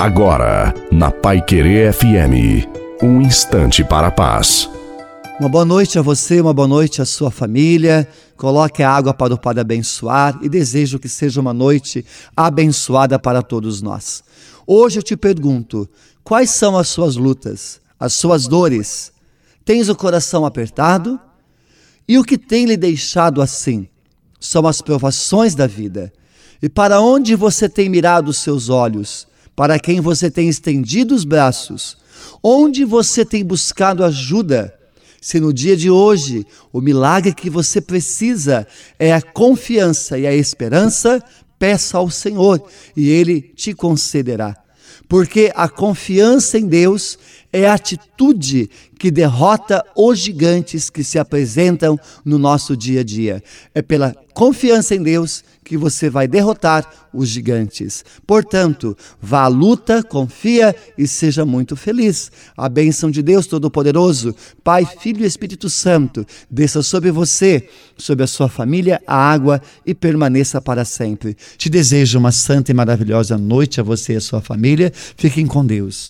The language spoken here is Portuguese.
Agora, na Pai Querer FM, um instante para a paz. Uma boa noite a você, uma boa noite à sua família. Coloque a água para o Padre abençoar e desejo que seja uma noite abençoada para todos nós. Hoje eu te pergunto: quais são as suas lutas, as suas dores? Tens o coração apertado? E o que tem lhe deixado assim? São as provações da vida. E para onde você tem mirado os seus olhos? Para quem você tem estendido os braços? Onde você tem buscado ajuda? Se no dia de hoje o milagre que você precisa é a confiança e a esperança, peça ao Senhor e Ele te concederá. Porque a confiança em Deus é a atitude que derrota os gigantes que se apresentam no nosso dia a dia. É pela confiança em Deus que você vai derrotar os gigantes. Portanto, vá à luta, confia e seja muito feliz. A bênção de Deus Todo-Poderoso, Pai, Filho e Espírito Santo, desça sobre você, sobre a sua família, a água e permaneça para sempre. Te desejo uma santa e maravilhosa noite a você e a sua família. Fiquem com Deus.